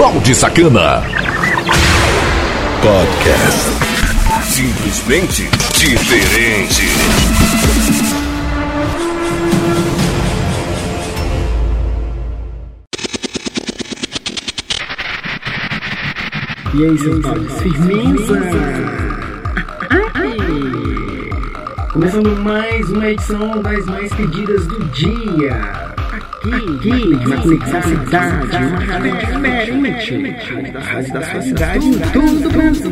Balde Sacana. Podcast. Simplesmente diferente. E aí, seus pais? Firmeza! Começando mais uma edição das mais pedidas do dia. Aqui, aqui na Conexão Cidade, uma rádio diferente. A rádio da sua cidade em todo o Brasil.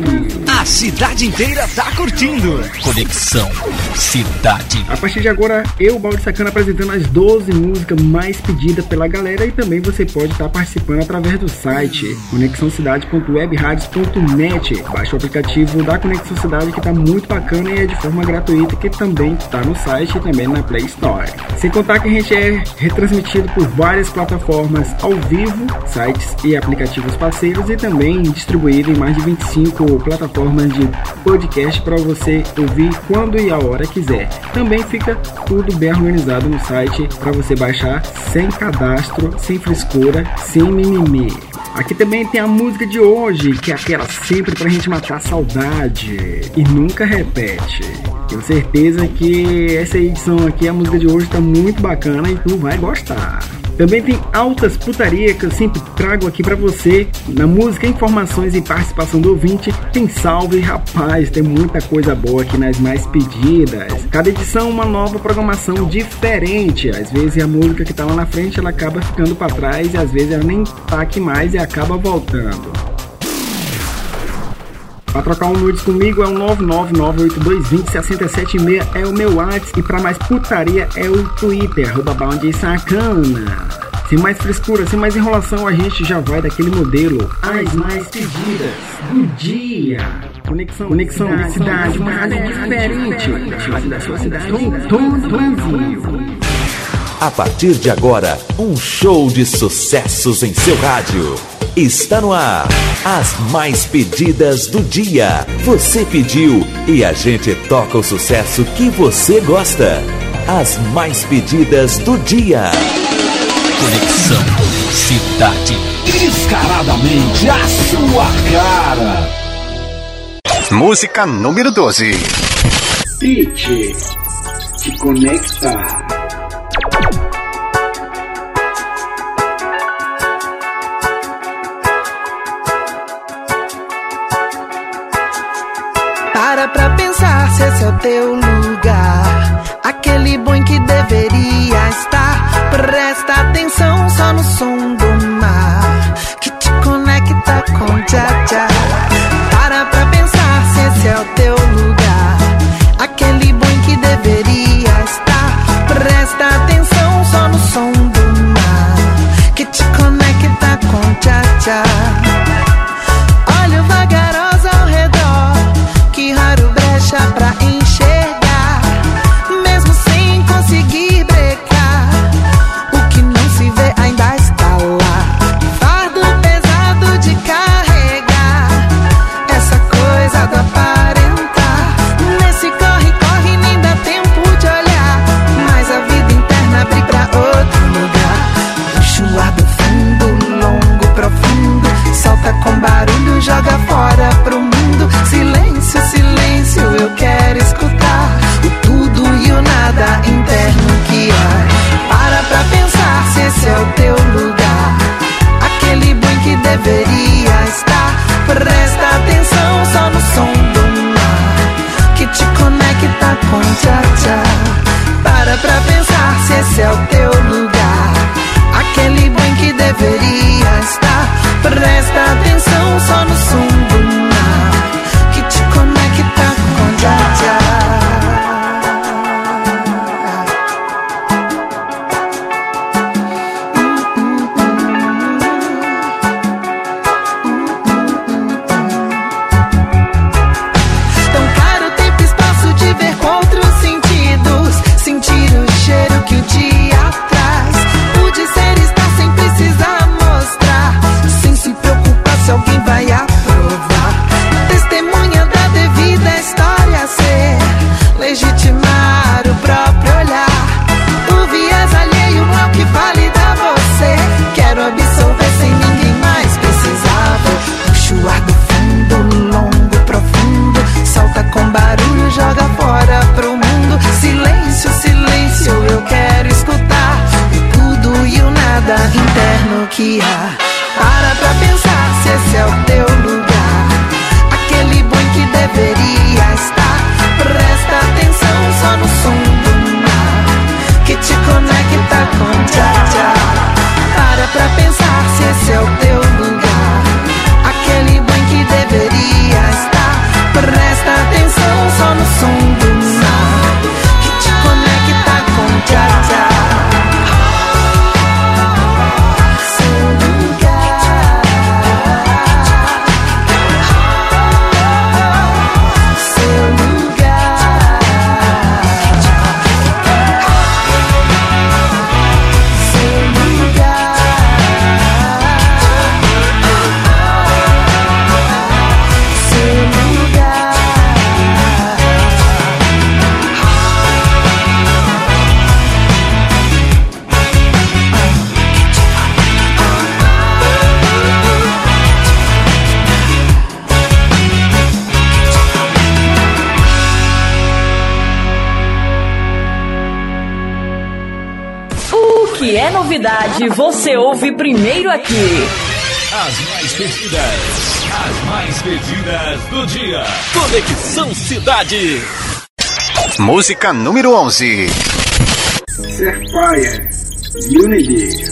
A cidade inteira tá curtindo. Conexão Cidade. A partir de agora, eu, Balde Sacana, apresentando as 12 músicas mais pedidas pela galera e também você pode estar participando através do site conexãocidade.webradios.net. Baixe o aplicativo da Conexão Cidade que tá muito bacana e é de forma gratuita que também tá no site e também na Play Store. Sem contar que a gente é retransmitido por várias plataformas ao vivo, sites e aplicativos parceiros e também distribuído em mais de 25 plataformas de podcast para você ouvir quando e a hora quiser. Também fica tudo bem organizado no site para você baixar sem cadastro, sem frescura, sem mimimi. Aqui também tem a música de hoje, que é aquela sempre pra gente matar a saudade e nunca repete. Tenho certeza que essa edição aqui, a música de hoje tá muito bacana e tu vai gostar. Também tem altas putaria que eu sempre trago aqui para você. Na música, informações e participação do ouvinte. Tem salve, rapaz, tem muita coisa boa aqui nas mais pedidas. Cada edição uma nova programação diferente. Às vezes a música que tá lá na frente ela acaba ficando para trás e às vezes ela nem tá aqui mais e acaba voltando. Para trocar um nudes comigo é o 99982206776 é o meu WhatsApp e para mais putaria é o Twitter, arroba sacana. Sem mais frescura, sem mais enrolação, a gente já vai daquele modelo. As mais pedidas do dia. Conexão, Conexão cidade, cidade uma rádio diferente. Da sua cidade todo Brasil. A partir de agora, um show de sucessos em seu rádio. Está no ar. As mais pedidas do dia. Você pediu e a gente toca o sucesso que você gosta. As mais pedidas do dia. Conexão Cidade. Descaradamente a sua cara. Música número 12. Pitch te conecta. Se esse é o teu lugar. Aquele bom que deveria estar. Presta atenção só no som tarde você ouve primeiro aqui. As mais pedidas, as mais pedidas do dia. Conexão Cidade. Música número 11. Ser Fire, Unity.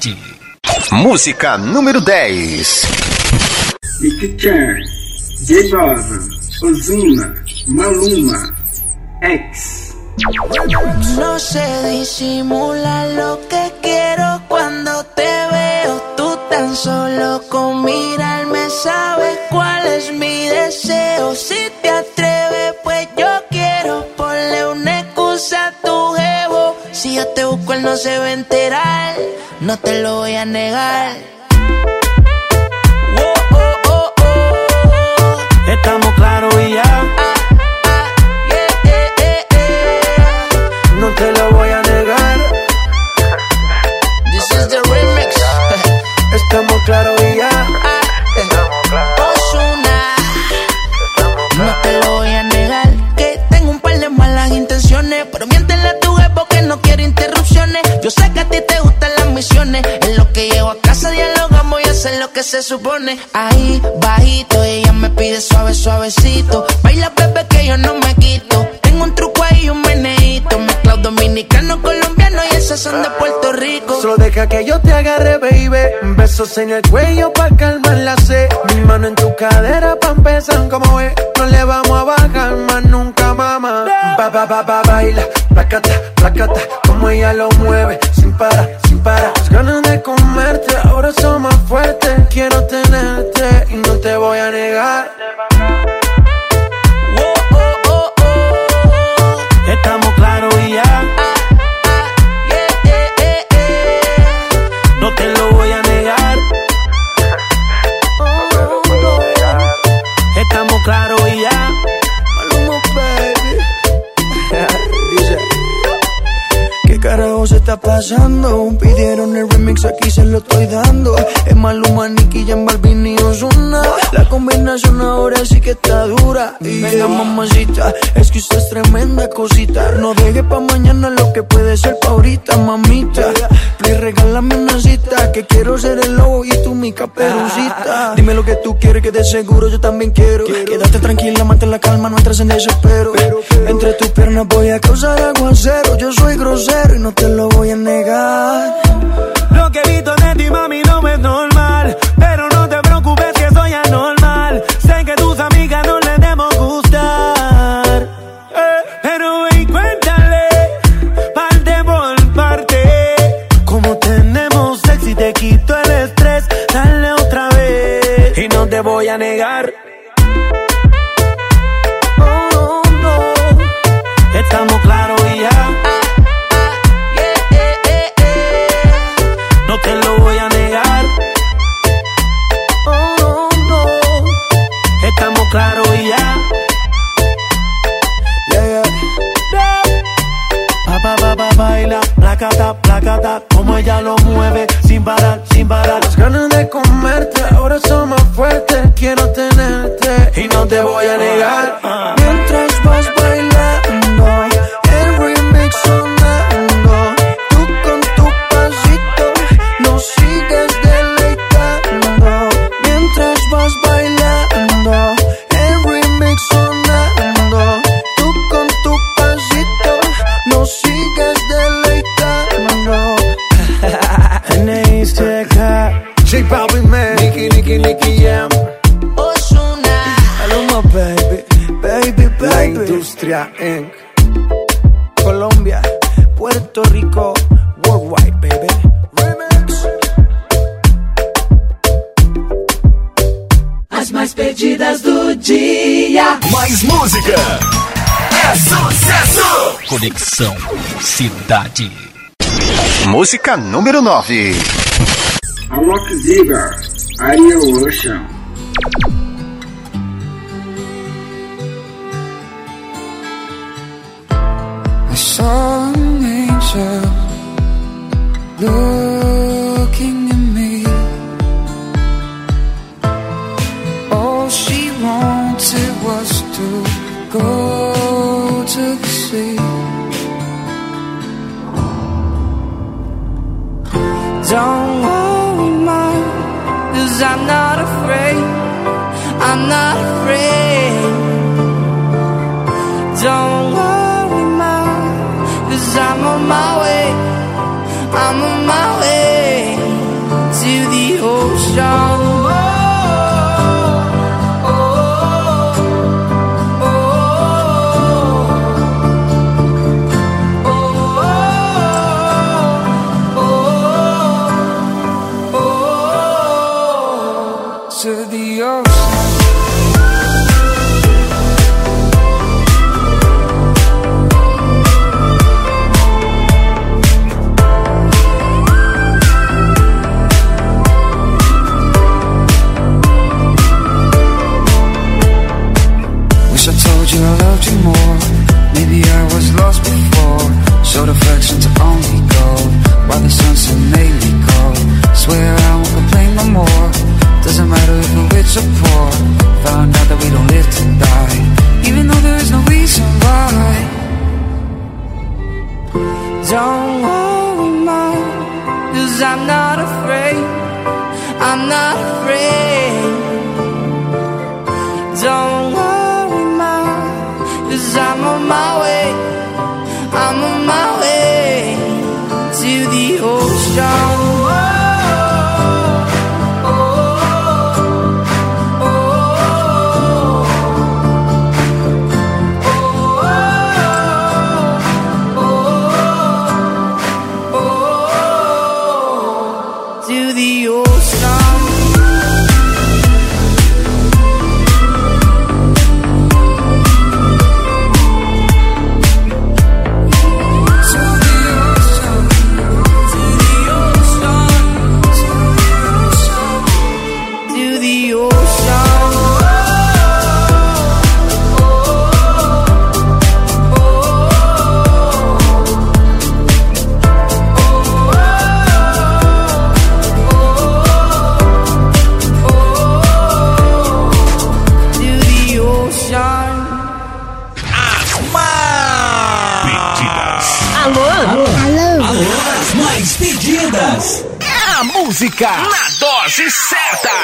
cidade. Música número 10. Nick Chan, J Balvin, Ozuna, Maluma, X. No se disimula lo que quiero cuando te veo tú tan solo con yo te busco, él no se va a enterar. No te lo voy a negar. Oh, oh, oh, oh. Estamos claros y ya. Ah, ah, yeah, eh, eh, eh. No te lo voy a negar. This is the remix. Estamos claros y ya. Se supone. Ahí, bajito, ella me pide suave, suavecito. Baila, bebé, que yo no me quito. Tengo un truco ahí un meneíto. Mezclado dominicano, colombiano y esos son de Puerto Rico. Solo deja que yo te agarre, baby. Besos en el cuello pa' calmar la sed. Mi mano en tu cadera pa' empezar como es. No le vamos a bajar más nunca, mamá. Ba, ba, ba, ba, baila. Placata, placata. Como ella lo mueve. Sin parar, sin parar. Las ganas de comerte ahora son más fuertes. Quiero tenerte y no te voy a negar. ¿Qué carajo se está pasando? Pidieron el remix, aquí se lo estoy dando. Es Maluma, Nicky, Jan Balvin y La combinación ahora sí que está dura. Y Venga, mamacita, es que usted es tremenda cosita. No deje pa' mañana lo que puede ser pa' ahorita, mamita. Please, regálame una cita, que quiero ser el lobo y tú mi caperucita. Dime lo que tú quieres, que de seguro yo también quiero. Quédate tranquila, mantén la calma, no entres en desespero. Entre tus piernas voy a causar aguacero. Yo soy grosero y no te lo voy a negar. Lo que he visto de ti, mami, no a negar. Oh, no. Estamos claros y ya. No te lo voy a negar. Oh, no. Estamos claros y ya. Yeah, yeah. Pa, pa, pa, baila, placata, placata, como ella lo mueve, sin parar, sin parar. Las ganas de comerte Conexão Cidade. Música número 9. Alok Ziver, Ariel Ocean. I saw an angel looking at me. All she wanted was to go to I'm not afraid. I'm not afraid.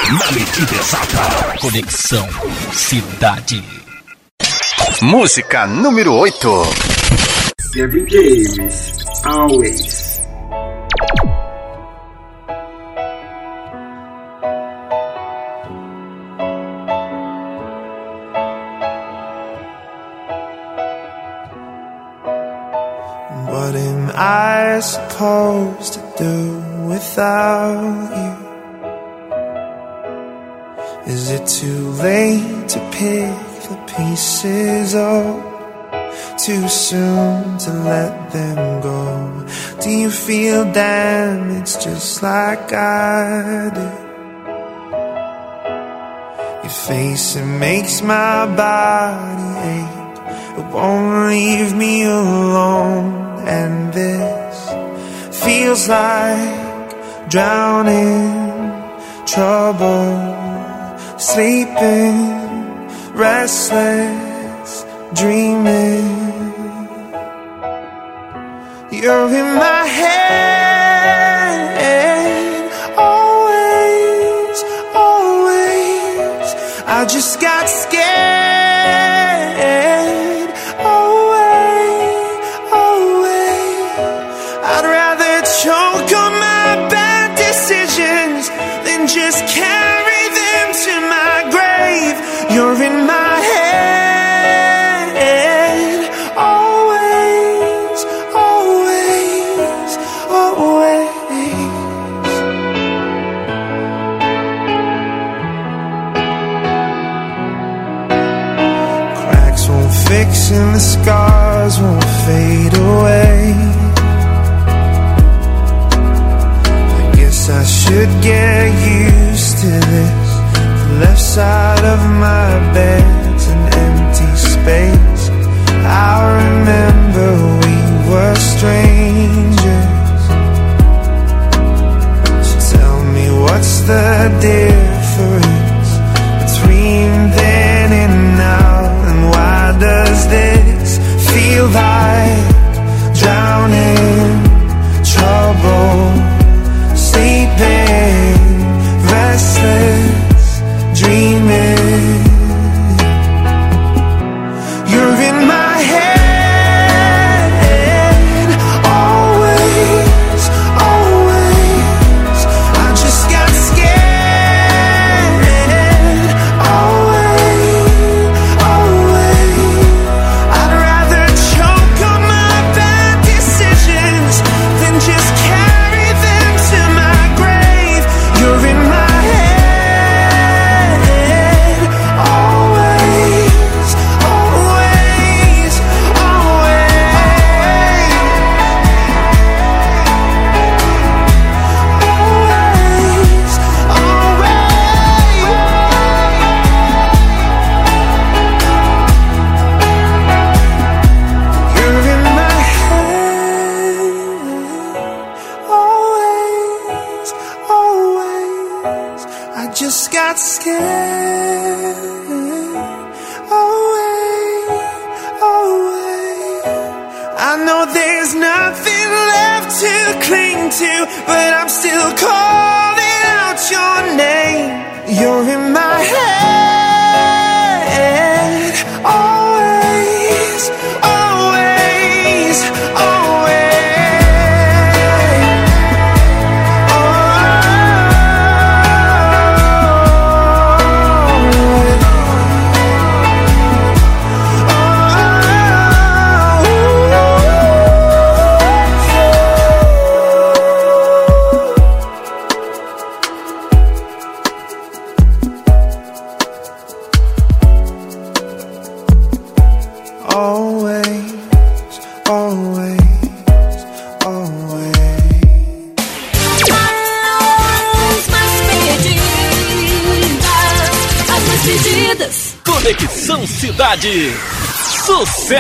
Na medida exata. Conexão Cidade. Música número 8. Kevin James, Always. What am I supposed to do without late to pick the pieces up? Too soon to let them go? Do you feel damaged just like I do? Your face, it makes my body ache. It won't leave me alone, and this feels like drowning, trouble, sleeping, restless, dreaming. You're in my head, always, always. I just got scared, scars won't fade away. I guess I should get used to this. The left side of my bed's an empty space. I remember we were strangers. So tell me what's the difference between then and now? And why does this feel like drowning, trouble, sleeping, restless, dreaming?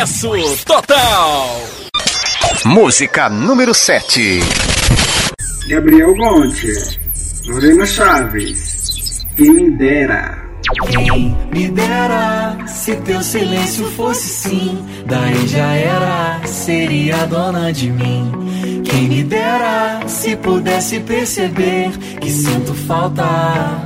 Sucesso total. Música número 7. Gabriel Gonte, Lorena Chaves, quem me dera. Quem me dera se teu silêncio fosse sim, daí já era seria dona de mim. Quem me dera se pudesse perceber que sinto falta.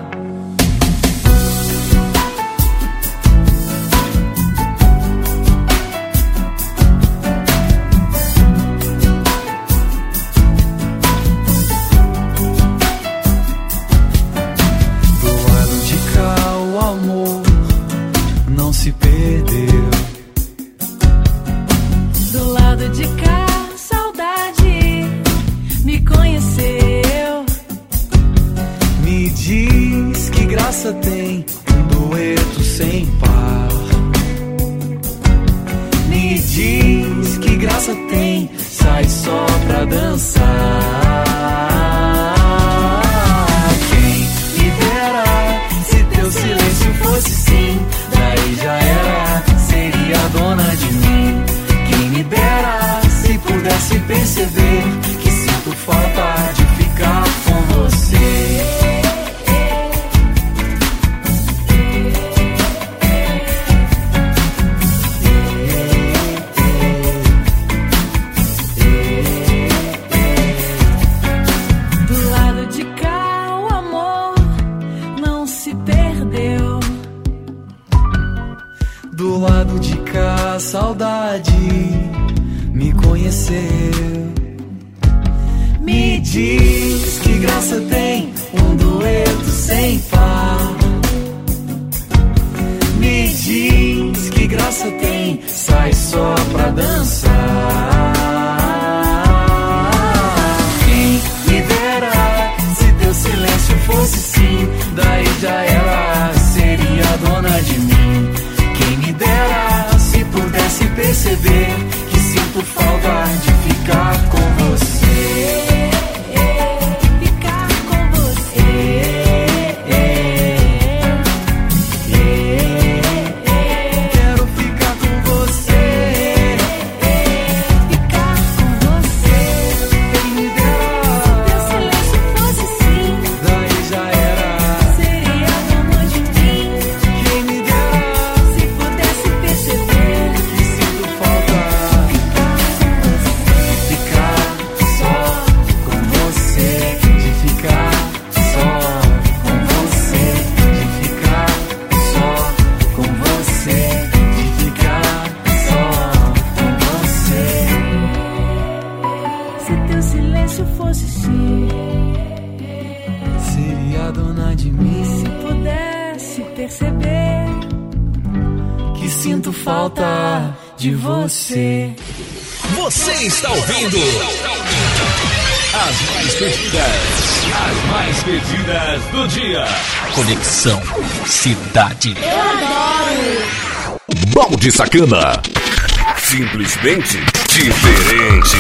Cidade. Balde Sacana. Simplesmente diferente.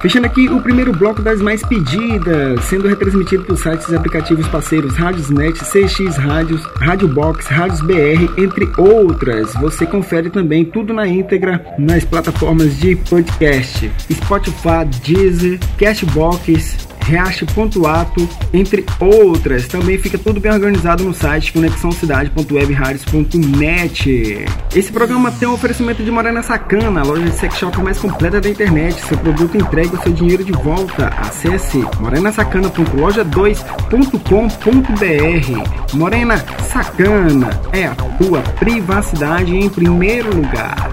Fechando aqui o primeiro bloco das mais pedidas, sendo retransmitido por sites e aplicativos parceiros Radiosnet, CX Rádios, Rádio Box, Rádios BR, entre outras. Você confere também tudo na íntegra nas plataformas de podcast, Spotify, Deezer, Cashbox, Reache.ato, entre outras. Também fica tudo bem organizado no site conexãocidade.webradios.net. Esse programa tem um oferecimento de Morena Sacana, a loja de sex shop mais completa da internet. Seu produto entrega o seu dinheiro de volta. Acesse morenasacana.loja2.com.br. Morena Sacana é a tua privacidade em primeiro lugar.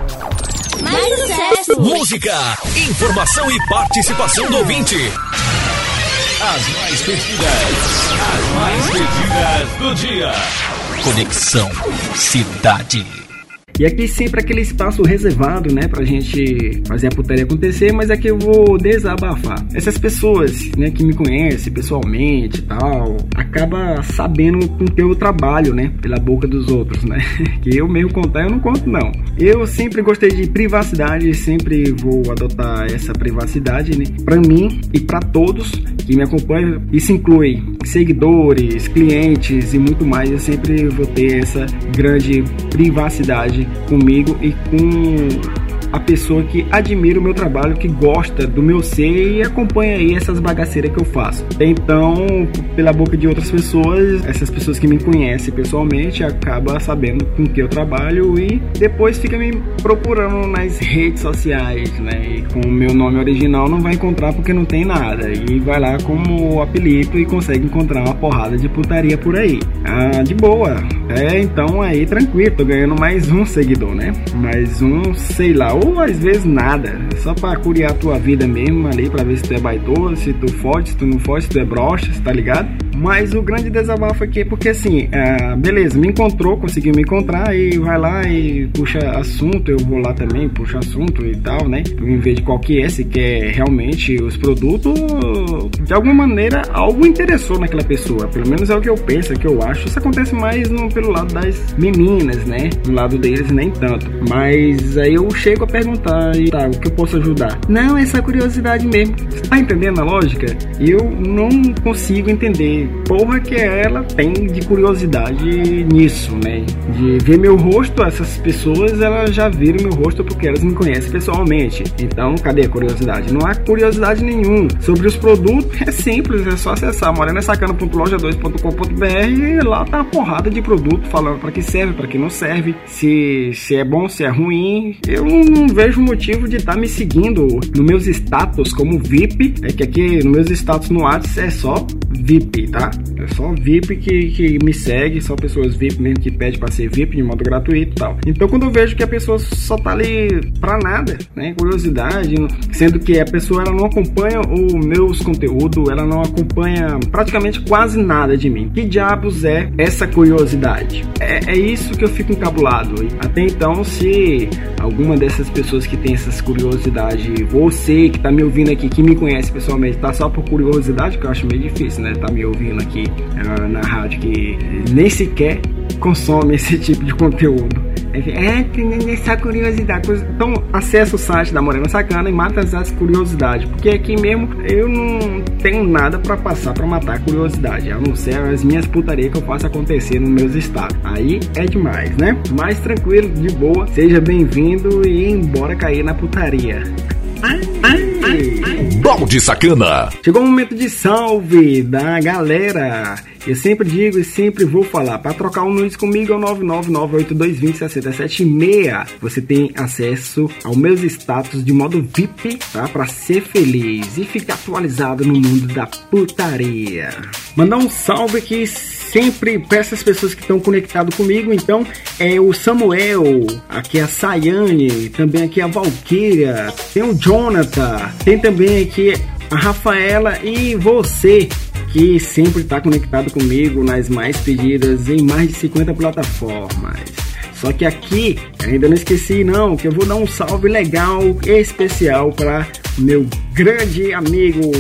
Mais sucesso! Música, informação e participação do ouvinte. As mais pedidas, as mais pedidas do dia. Conexão Cidade. E aqui sempre aquele espaço reservado, né, pra gente fazer a putaria acontecer, mas aqui eu vou desabafar. Essas pessoas, né, que me conhecem pessoalmente e tal, acaba sabendo com que eu trabalho, né, pela boca dos outros, né, que eu mesmo contar eu não conto não. Eu sempre gostei de privacidade, sempre vou adotar essa privacidade, né, pra mim e pra todos que me acompanham. Isso inclui seguidores, clientes e muito mais. Eu sempre vou ter essa grande privacidade comigo e com a pessoa que admira o meu trabalho, que gosta do meu ser e acompanha aí essas bagaceiras que eu faço. Então, pela boca de outras pessoas, essas pessoas que me conhecem pessoalmente acaba sabendo com que eu trabalho e depois fica me procurando nas redes sociais, né? E com o meu nome original não vai encontrar porque não tem nada. E vai lá como apelido e consegue encontrar uma porrada de putaria por aí. Ah, de boa. É, então aí tranquilo, tô ganhando mais um seguidor, né? Mais um, sei lá, ou às vezes nada. Só pra curiar a tua vida mesmo ali, pra ver se tu é baitoso, se tu fode, se tu não fode, se tu é broxa, tá ligado? Mas o grande desabafo aqui é porque assim, é, beleza, me encontrou, conseguiu me encontrar e vai lá e puxa assunto, eu vou lá também, puxa assunto e tal, né? Em vez de qual que é, se quer realmente os produtos, de alguma maneira algo interessou naquela pessoa. Pelo menos é o que eu penso, é o que eu acho. Isso acontece mais no, pelo lado das meninas, né? Do lado deles nem tanto. Mas aí eu chego a perguntar, e tá, o que eu posso ajudar? Não, essa curiosidade mesmo. Você tá entendendo a lógica? Eu não consigo entender porra que ela tem de curiosidade nisso, né? De ver meu rosto, essas pessoas elas já viram meu rosto porque elas me conhecem pessoalmente. Então, cadê a curiosidade? Não há curiosidade nenhuma. Sobre os produtos, é simples, é só acessar morenasacana.loja2.com.br e lá tá uma porrada de produto falando para que serve, para que não serve, se, se é bom, se é ruim. Eu não vejo motivo de estar tá me seguindo nos meus status como VIP. É que aqui nos meus status no WhatsApp é só VIP, tá? É só VIP que, que me segue, só pessoas VIP mesmo que pede para ser VIP de modo gratuito e tal. Então quando eu vejo que a pessoa só tá ali pra nada, né? Curiosidade, sendo que a pessoa ela não acompanha os meus conteúdos, ela não acompanha praticamente quase nada de mim. Que diabos é essa curiosidade? É, é isso que eu fico encabulado. Até então, se alguma dessas pessoas que tem essas curiosidades, você que tá me ouvindo aqui, que me conhece pessoalmente, tá só por curiosidade, que eu acho meio difícil, né? Tá me ouvindo aqui uh, na rádio que nem sequer consome esse tipo de conteúdo. É, tem essa curiosidade. Então, acessa o site da Morena Sacana e mata as curiosidades. Porque aqui mesmo eu não tenho nada para passar para matar a curiosidade. A não ser as minhas putarias que eu faço acontecer nos meus estados. Aí é demais, né? Mais tranquilo, de boa. Seja bem-vindo e embora cair na putaria. Ai, ai, ai, Balde Sacana. Chegou o momento de salve da galera. Eu sempre digo e sempre vou falar, para trocar um nudes comigo é o 99982206076. Você tem acesso aos meus status de modo VIP, tá? Para ser feliz e ficar atualizado no mundo da putaria. Mandar um salve aqui sempre para essas pessoas que estão conectadas comigo. Então, é o Samuel, aqui é a Sayane, também aqui é a Valkyria, tem o Jonathan, tem também aqui a Rafaela e você que sempre está conectado comigo nas mais pedidas em mais de 50 plataformas. Só que aqui, ainda não esqueci não, que eu vou dar um salve legal especial para meu grande amigo.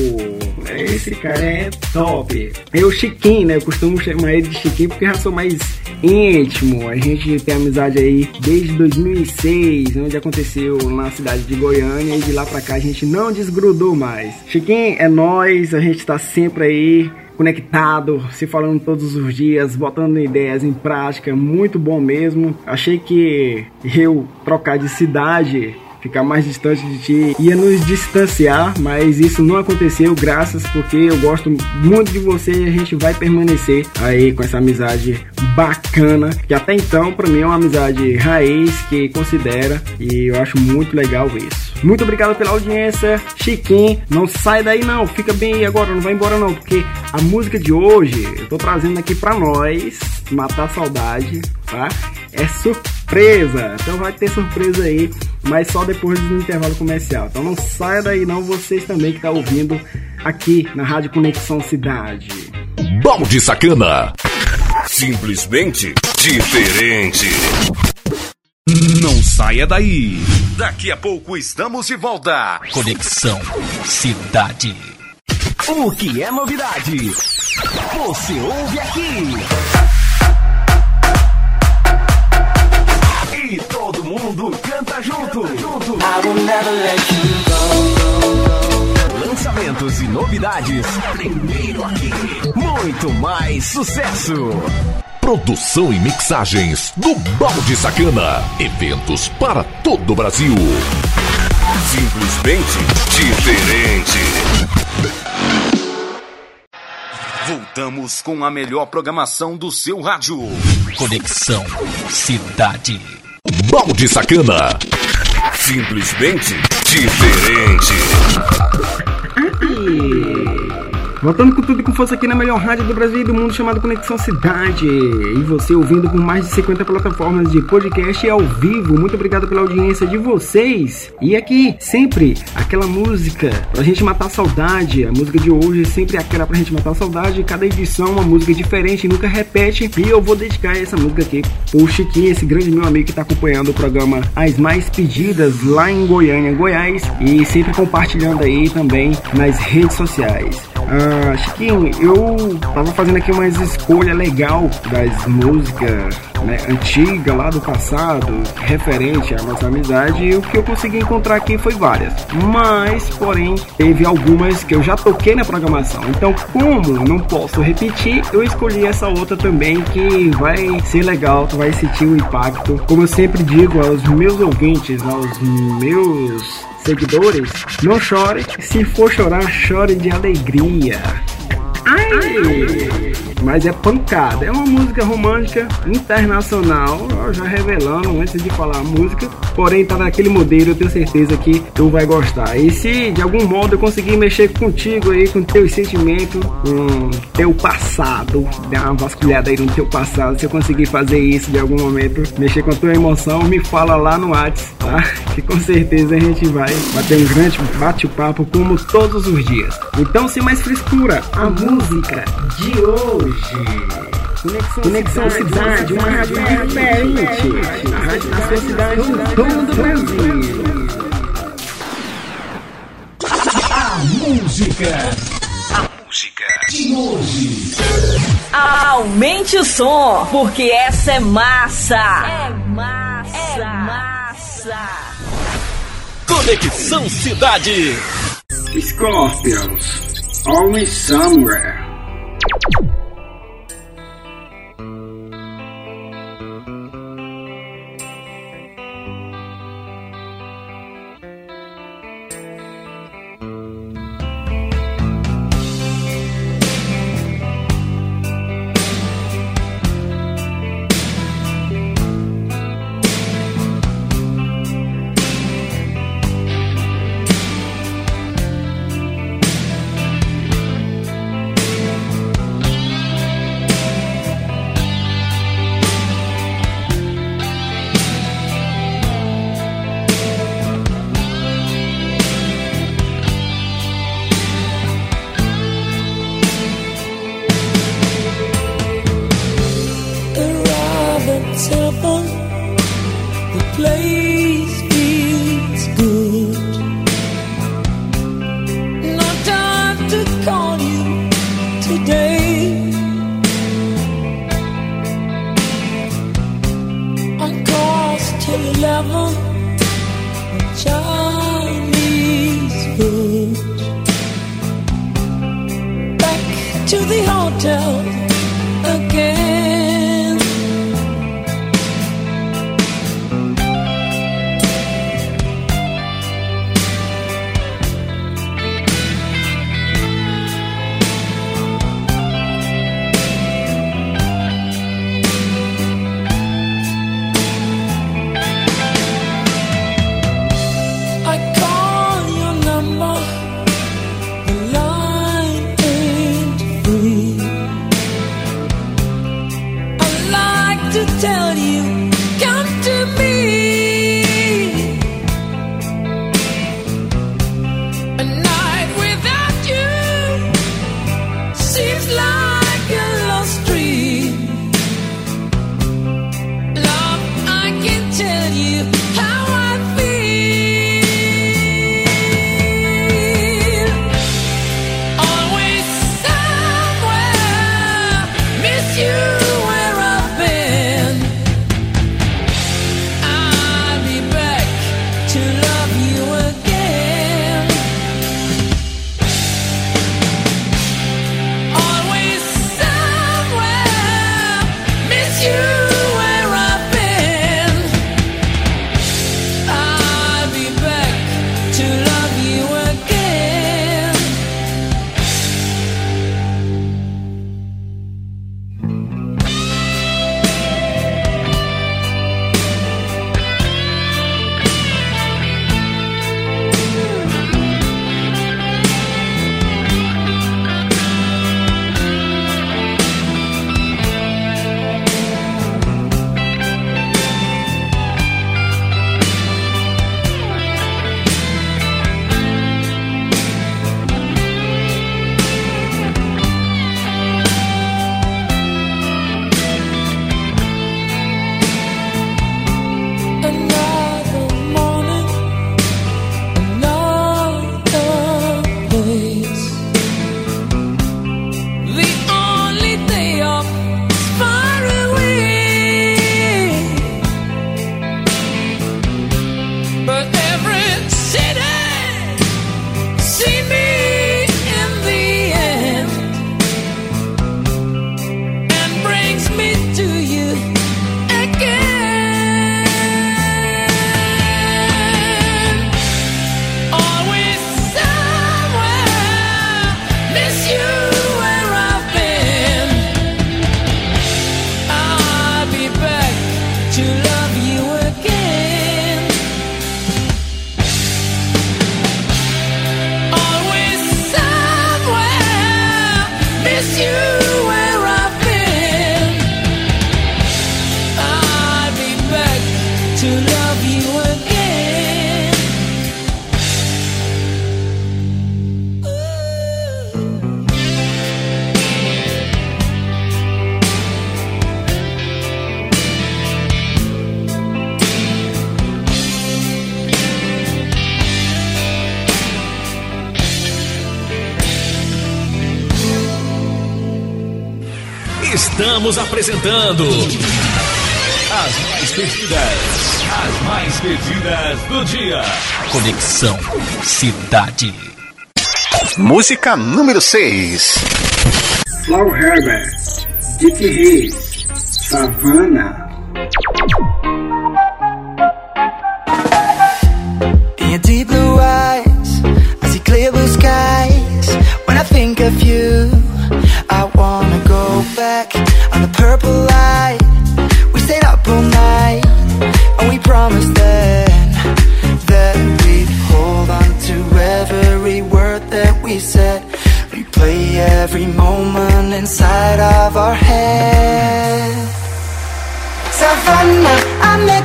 Esse cara é top. É o Chiquinho, né? Eu costumo chamar ele de Chiquinho porque já sou mais íntimo. A gente tem amizade aí desde 2006, onde aconteceu na cidade de Goiânia e de lá pra cá a gente não desgrudou mais. Chiquinho, é nós, a gente tá sempre aí conectado, se falando todos os dias, botando ideias em prática, muito bom mesmo. Achei que eu trocar de cidade ficar mais distante de ti, ia nos distanciar, mas isso não aconteceu, graças porque eu gosto muito de você e a gente vai permanecer aí com essa amizade bacana, que até então para mim é uma amizade raiz que considera e eu acho muito legal isso. Muito obrigado pela audiência, Chiquinho. Não sai daí não, fica bem aí agora, não vai embora não, porque a música de hoje eu tô trazendo aqui para nós matar a saudade, tá? É surpresa. Então vai ter surpresa aí, mas só depois do intervalo comercial. Então não saia daí não, vocês também que tá ouvindo aqui na Rádio Conexão Cidade. Balde Sacana. Simplesmente diferente. Não saia daí. Daqui a pouco estamos de volta. Conexão Cidade. O que é novidade? Você ouve aqui. E todo mundo canta junto. junto. Lançamentos e novidades. Primeiro aqui. Muito mais sucesso. Produção e mixagens do Balde Sacana. Eventos para todo o Brasil. Simplesmente diferente. Voltamos com a melhor programação do seu rádio. Conexão Cidade. Balde Sacana. Simplesmente diferente. Voltando com tudo e com força aqui na melhor rádio do Brasil e do mundo chamada Conexão Cidade. E você ouvindo por mais de 50 plataformas de podcast e ao vivo. Muito obrigado pela audiência de vocês. E aqui, sempre aquela música pra gente matar a saudade. A música de hoje é sempre aquela pra gente matar a saudade. Cada edição uma música diferente, nunca repete. E eu vou dedicar essa música aqui pro Chiquinho, esse grande meu amigo que tá acompanhando o programa As Mais Pedidas lá em Goiânia, Goiás. E sempre compartilhando aí também nas redes sociais. Ah, Chiquinho, eu tava fazendo aqui umas escolhas legal das músicas né, antigas lá do passado, referente à nossa amizade, e o que eu consegui encontrar aqui foi várias. Mas, porém, teve algumas que eu já toquei na programação. Então, como não posso repetir, eu escolhi essa outra também que vai ser legal, tu vai sentir o impacto. Como eu sempre digo aos meus ouvintes, aos meus seguidores, não chore, se for chorar, chore de alegria. Ai! Mas é pancada, é uma música romântica internacional, já revelando antes de falar a música, porém tá naquele modelo, eu tenho certeza que tu vai gostar. E se de algum modo eu conseguir mexer contigo aí, com teus sentimentos, com teu passado, dar uma vasculhada aí no teu passado, se eu conseguir fazer isso de algum momento, mexer com a tua emoção, me fala lá no WhatsApp, tá? Que com certeza a gente vai bater um grande bate-papo como todos os dias. Então, sem mais frescura, a música de hoje. Conexão, Conexão Cidade, uma rádio diferente. A rádio da sua cidade, em todo o Brasil. A música. A música de hoje. Aumente o som, porque essa é massa. É massa. É massa. Conexão Cidade. Scorpions, Always Somewhere. The Estamos apresentando as mais pedidas, as mais pedidas do dia. Conexão Cidade. Música número 6. Flau Herbert, Dick Reis, Savannah. In your deep blue eyes, I see clear blue skies. When I think of you,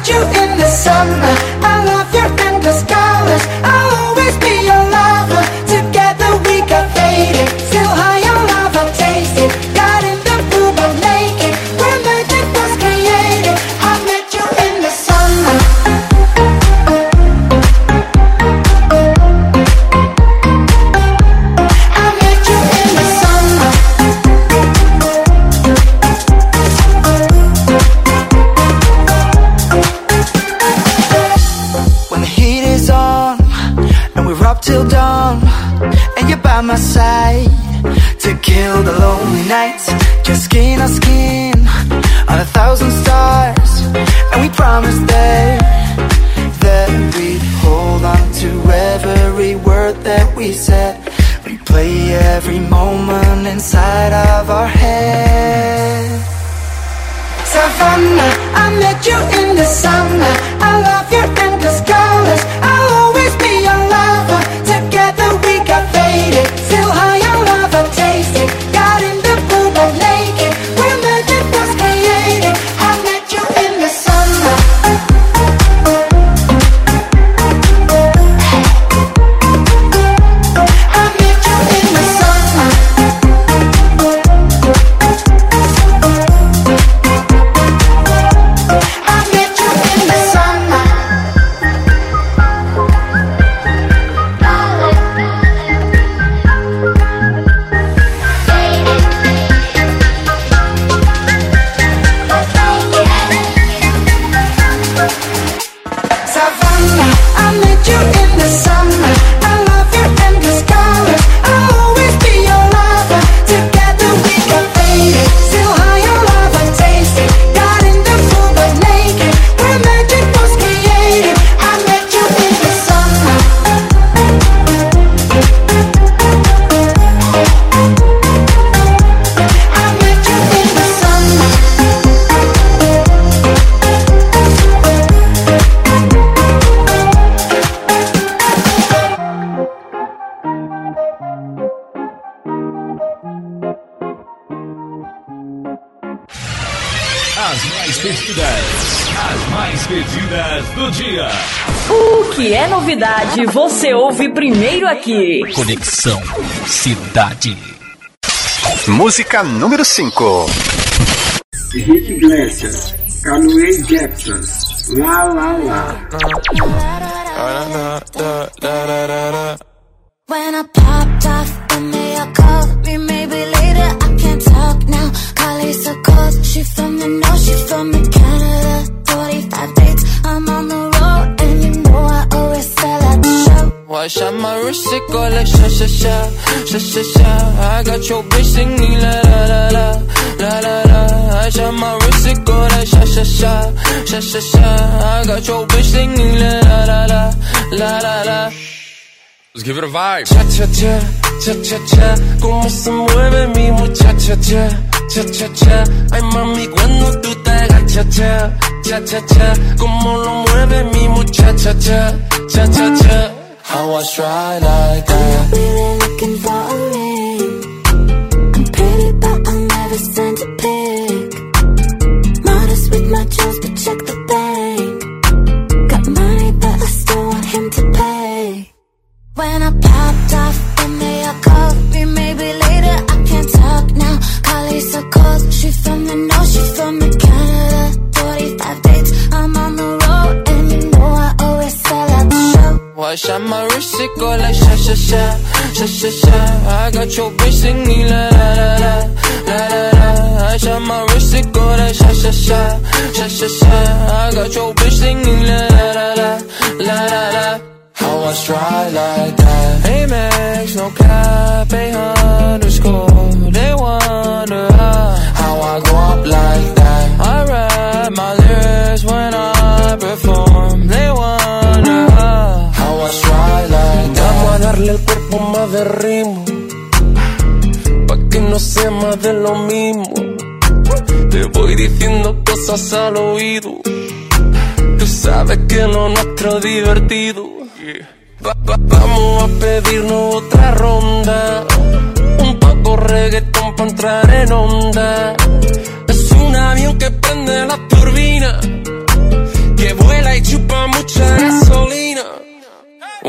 you in the summer. My side to kill the lonely nights, just skin on skin on a thousand stars, and we promised there that we'd hold on to every word that we said. We play every moment inside of our head. Savannah, I met you in the summer. I love your Conexão Cidade. Música número 5. Rick Iglesias, Canoe Jackson, La La La. Watch out my wrist, it go like sha sha sha, sha sha sha. I got your bitch singing la la la la, la la la. I shot my wrist, it go like sha sha sha, sha sha sha. I got your bitch singing la la la la, la la la. Let's give it a vibe. Cha cha cha, cha cha cha. Cómo se mueve mi muchacha cha, cha cha cha. Ay mami cuando tú te agachas cha, cha cha cha. Cómo lo mueve mi muchacha cha, cha cha cha. How I try like that. Really looking for a ring. I'm pretty, but I'll never send a pic. Modest with my jewels, but check the bank. Got money, but I still want him to pay. When I popped off, they all called me. Maybe later I can't talk now. Carly's so cold. She from the north, she from the Canada. Watch out my wrist, it go like sha sha sha, sha sha sha. I got your bitch singing la la la la, la la la. I shot my wrist, it go that sha sha sha, sha sha sha. I got your bitch singing la la la la, la la la. How I stride like that? Amex, no cap, a underscore. They wonder how, how I go up like that. I rap my lyrics when I perform. Like that. Vamos a darle al cuerpo más de ritmo. Pa' que no sea más de lo mismo. Te voy diciendo cosas al oído. Tú sabes que lo nuestro es divertido. Va- va- vamos a pedirnos otra ronda. Un poco reggaetón para entrar en onda. Es un avión que prende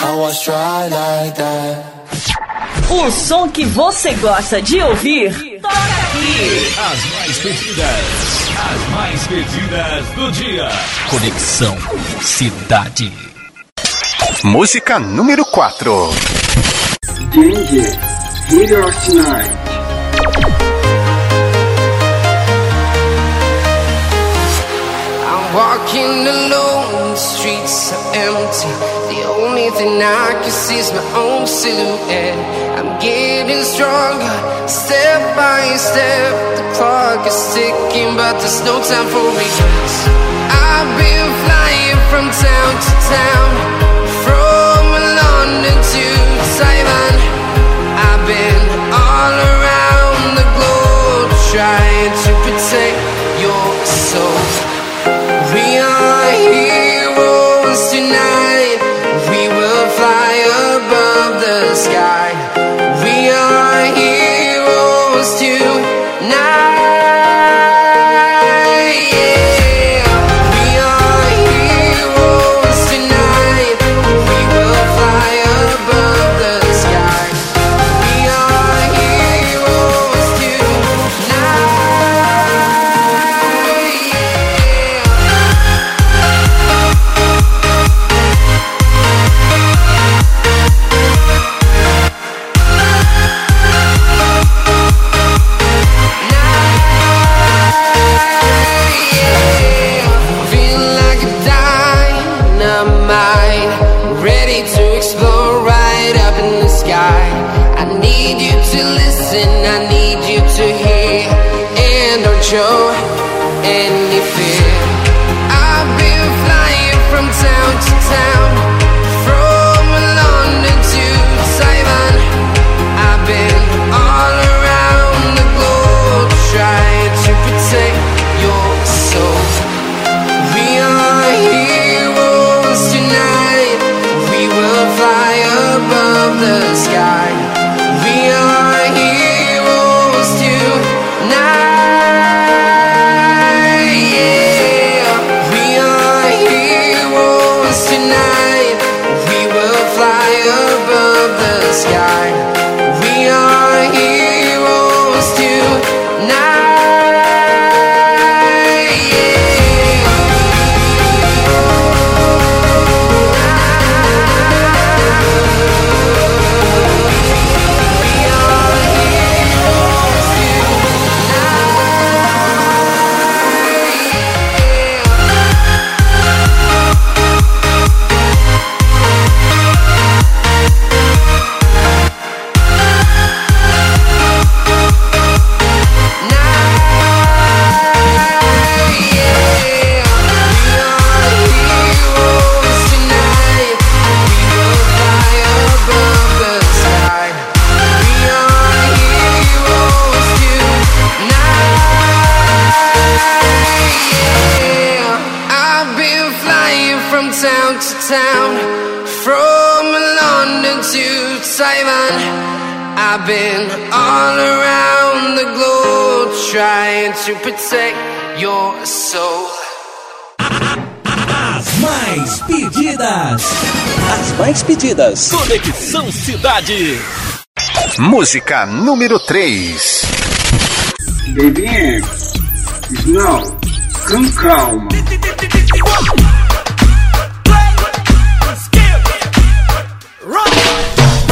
How I stride like that. O som que você gosta de ouvir, toca aqui. As mais pedidas, as mais pedidas do dia. Conexão Cidade. Música número 4. Ginger, Hit Your Tonight. I'm walking alone, the streets are empty. Only thing I can see is my own silhouette. I'm getting stronger, step by step. The clock is ticking, but there's no time for regrets. I've been flying from town to town, from London to to protect your soul. As mais pedidas. As mais pedidas. Conexão Cidade. Música número 3. Baby Snow, com calma.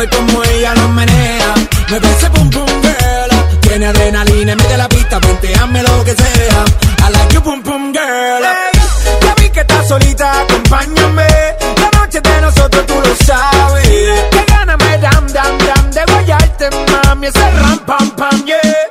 ver cómo ella lo menea. Mueve ese boom boom girl. Tiene adrenalina, mete la pista, venteame lo que sea. I like your boom boom girl. ya vi que estás solita, acompáñame. La noche de nosotros, tú lo sabes. Que gana me dam, dam, dam de guayarte, mami. Ese ram, pam, pam, yeah.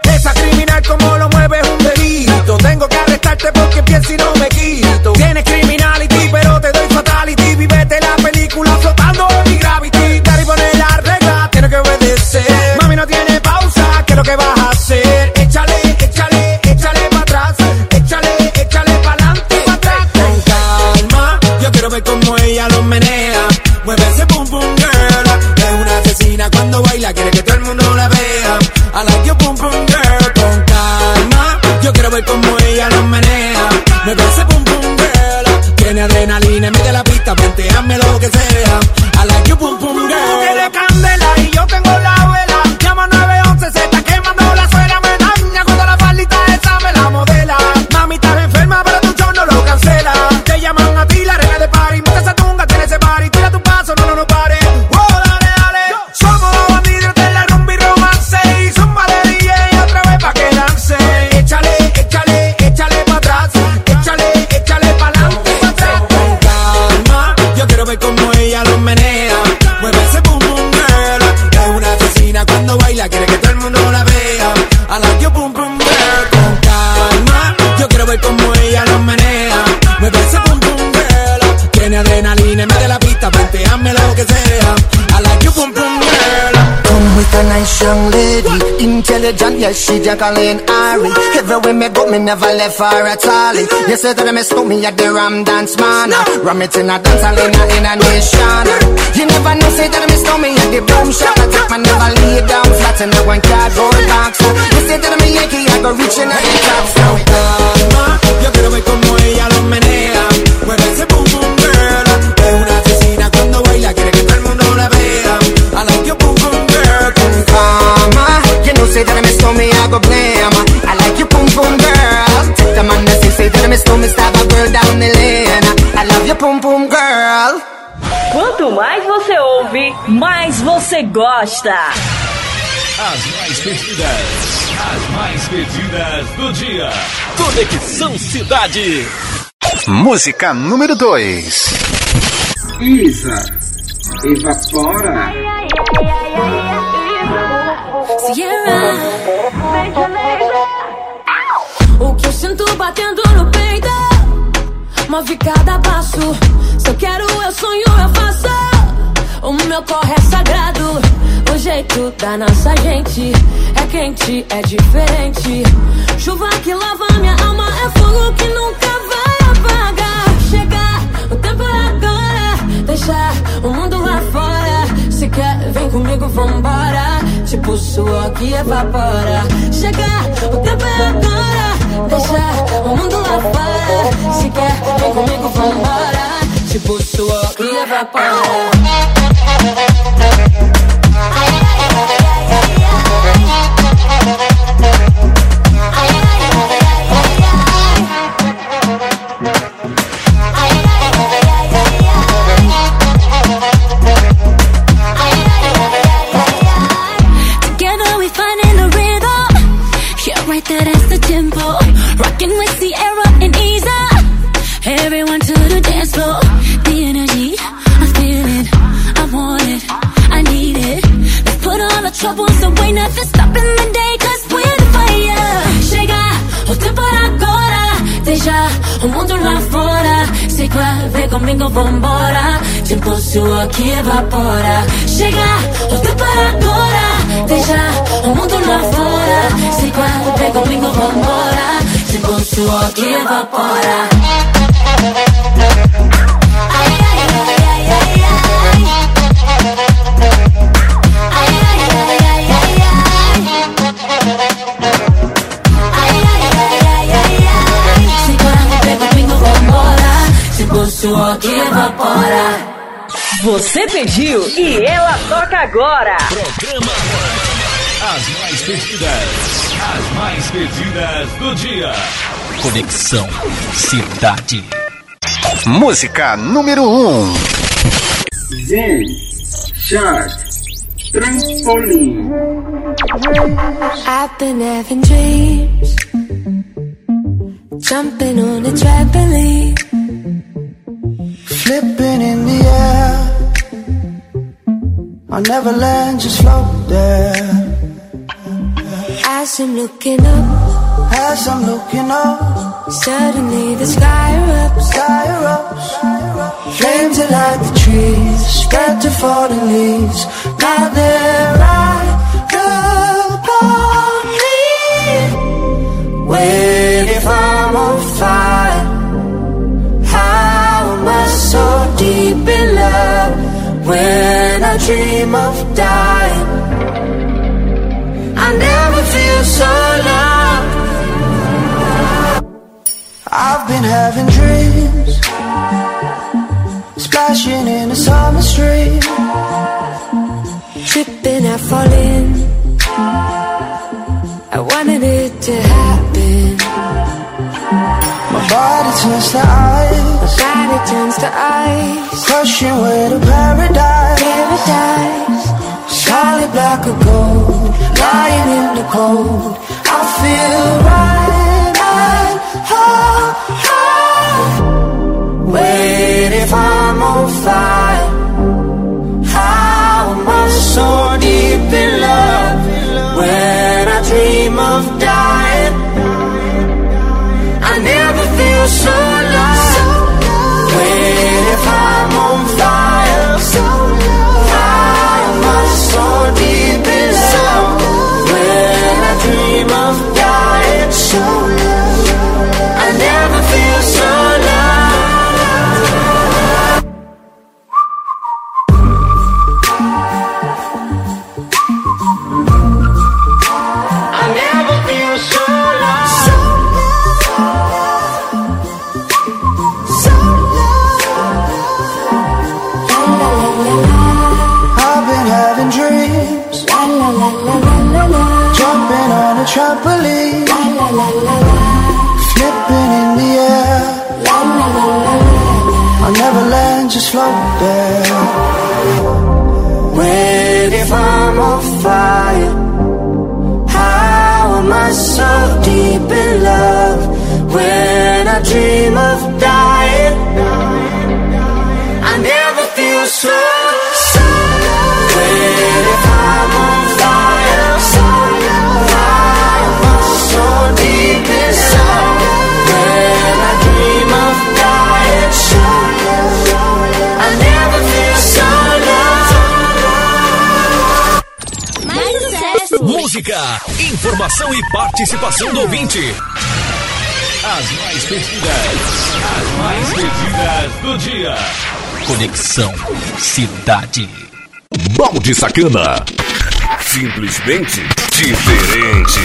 Intelligent, yes, she Jacqueline Ari. Everywhere me go, me never left her at all. You say that me stole me at the Ram Dance Man. Ram it in a dance hall in a, in a nation. You never know, say that me stole me at the boom shop. I take my never lay down flat in a one cardboard box. You say that me Yankee, I go reaching at the top. So calma, yo quiero ver cómo ella lo menea. Você gosta. As mais pedidas. As mais pedidas do dia. Conexão Cidade. Música número 2. Isa, evapora. O que eu sinto batendo no peito Move cada passo Se eu quero, eu sonho, eu faço O meu corre é sagrado. O jeito da nossa gente É quente, é diferente. Chuva que lava minha alma É fogo que nunca vai apagar. Chegar, o tempo é agora. Deixar o mundo lá fora. Se quer, vem comigo, vambora. Tipo suor que evapora. Chegar, o tempo é agora. Deixar o mundo lá fora. Se quer, vem comigo, vambora Tipo suor que evapora cause fire. Chega, o tempo agora. Deixa o mundo lá fora. Se quiser vem comigo, vambora. Tempo sua que evapora. Chega, o tempo agora. Deixa o mundo lá fora. Se quiser vem comigo, vambora. Tempo sua que evapora. Que evapora. Você pediu e ela toca agora. Programa As mais pedidas. As mais pedidas do dia. Conexão Cidade. Música número 1. Zen, Chart, Trampolim. I've been having dreams, jumping on a trampoline. Flipping in the air. I never land, just float there. As I'm looking up, as I'm looking up, suddenly the sky erupts. Sky erupts. Flames that light the trees, spread to falling leaves. Now they're right upon me. Wait if I'm on fire. When I dream of dying? I never feel so loved. I've been having dreams, splashing in a summer stream. Tripping, I falling. I wanted it to happen. Body turns to ice, My body turns to ice. crushing way to paradise. Paradise. Solid black or gold, lying in the cold. I feel right, informação e participação do ouvinte. As mais pedidas. As mais pedidas do dia. Conexão Cidade. Balde Sacana. Simplesmente diferente.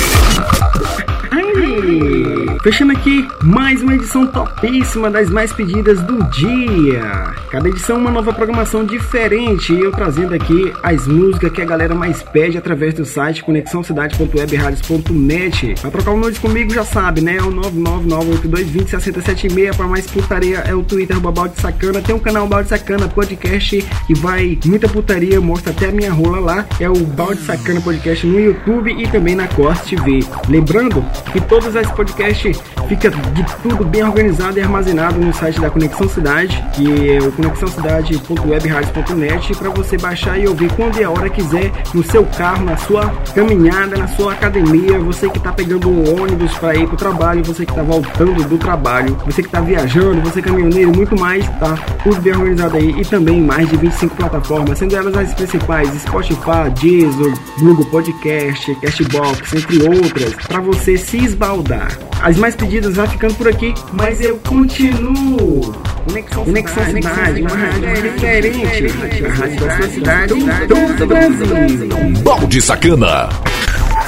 Fechando aqui mais uma edição topíssima das mais pedidas do dia. Cada edição uma nova programação diferente e eu trazendo aqui as músicas que a galera mais pede através do site conexãocidade.webradios.net. Pra trocar o nudes comigo já sabe, né? É o 99982206076 para mais putaria é o Twitter Balde Sacana. Tem um canal Balde Sacana Podcast que vai muita putaria, mostra até a minha rola lá. É o Balde Sacana Podcast no YouTube e também na Corte TV. Lembrando que todos os podcasts Fica de tudo bem organizado e armazenado no site da Conexão Cidade, que é o conexãocidade.webradios.net, para você baixar e ouvir quando e a hora quiser, no seu carro, na sua caminhada, na sua academia, você que está pegando o ônibus para ir para o trabalho, você que está voltando do trabalho, você que está viajando, você caminhoneiro, muito mais, tá? Tudo bem organizado aí e também mais de 25 plataformas, sendo elas as principais: Spotify, Deezer, Google Podcast, Castbox, entre outras, para você se esbaldar. As mais pedidas vai ficando por aqui, mas eu continuo. Conexão, Conexão Cidade, cidade uma rádio diferente. A rádio da sua cidade, todo o Brasil. Balde Sacana.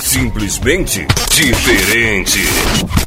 Simplesmente diferente.